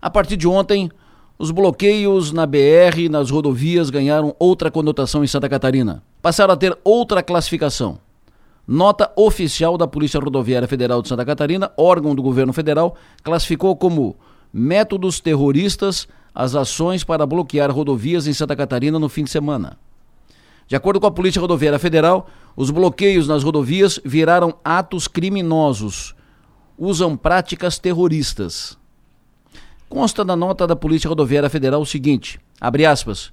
A partir de ontem, os bloqueios na BR e nas rodovias ganharam outra conotação em Santa Catarina. Passaram a ter outra classificação. Nota oficial da Polícia Rodoviária Federal de Santa Catarina, órgão do governo federal, classificou como métodos terroristas as ações para bloquear rodovias em Santa Catarina no fim de semana. De acordo com a Polícia Rodoviária Federal, os bloqueios nas rodovias viraram atos criminosos, usam práticas terroristas. Consta na nota da Polícia Rodoviária Federal o seguinte: abre aspas.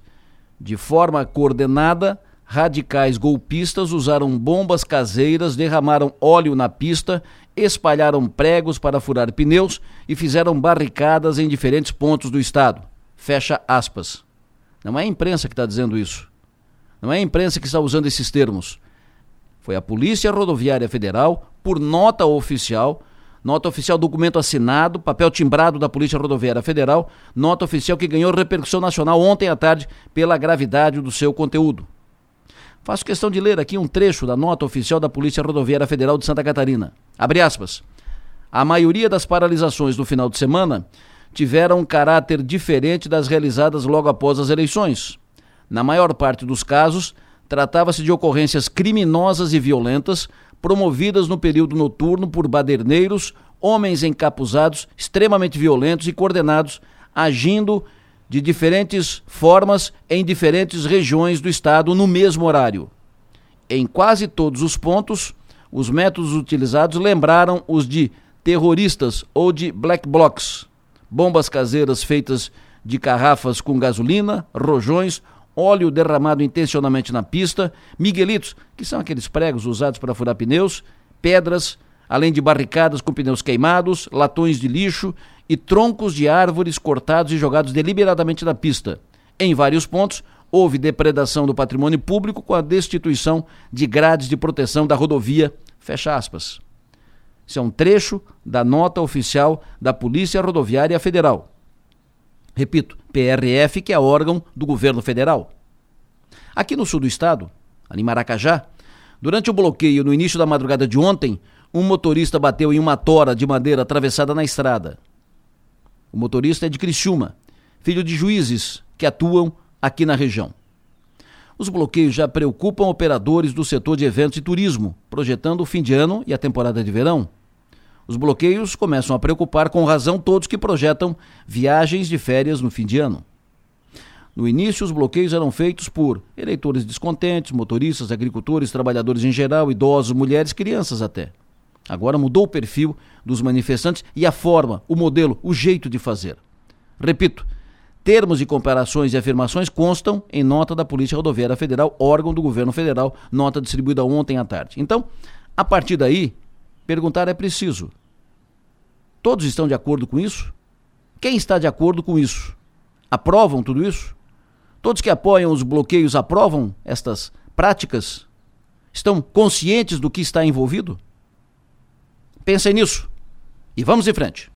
De forma coordenada, radicais golpistas usaram bombas caseiras, derramaram óleo na pista, espalharam pregos para furar pneus e fizeram barricadas em diferentes pontos do estado. Fecha aspas. Não é a imprensa que está dizendo isso. Não é a imprensa que está usando esses termos. Foi a Polícia Rodoviária Federal, por nota oficial, Nota oficial, documento assinado, papel timbrado da Polícia Rodoviária Federal, nota oficial que ganhou repercussão nacional ontem à tarde pela gravidade do seu conteúdo. Faço questão de ler aqui um trecho da nota oficial da Polícia Rodoviária Federal de Santa Catarina. Abre aspas. A maioria das paralisações no final de semana tiveram um caráter diferente das realizadas logo após as eleições. Na maior parte dos casos, tratava-se de ocorrências criminosas e violentas promovidas no período noturno por baderneiros, homens encapuzados, extremamente violentos e coordenados, agindo de diferentes formas em diferentes regiões do estado no mesmo horário. Em quase todos os pontos, os métodos utilizados lembraram os de terroristas ou de black blocs, bombas caseiras feitas de garrafas com gasolina, rojões óleo derramado intencionalmente na pista, miguelitos, que são aqueles pregos usados para furar pneus, pedras, além de barricadas com pneus queimados, latões de lixo e troncos de árvores cortados e jogados deliberadamente na pista. Em vários pontos, houve depredação do patrimônio público com a destituição de grades de proteção da rodovia. Fecha aspas. Isso é um trecho da nota oficial da Polícia Rodoviária Federal. Repito, PRF, que é órgão do governo federal. Aqui no sul do estado, ali em Maracajá, durante o bloqueio no início da madrugada de ontem, um motorista bateu em uma tora de madeira atravessada na estrada. O motorista é de Criciúma, filho de juízes que atuam aqui na região. Os bloqueios já preocupam operadores do setor de eventos e turismo, projetando o fim de ano e a temporada de verão. Os bloqueios começam a preocupar com razão todos que projetam viagens de férias no fim de ano. No início, os bloqueios eram feitos por eleitores descontentes, motoristas, agricultores, trabalhadores em geral, idosos, mulheres, crianças até. Agora mudou o perfil dos manifestantes e a forma, o modelo, o jeito de fazer. Repito, termos de comparações e afirmações constam em nota da Polícia Rodoviária Federal, órgão do governo federal, nota distribuída ontem à tarde. Então, a partir daí, Perguntar é preciso. Todos estão de acordo com isso? Quem está de acordo com isso? Aprovam tudo isso? Todos que apoiam os bloqueios aprovam estas práticas? Estão conscientes do que está envolvido? Pensem nisso e vamos em frente.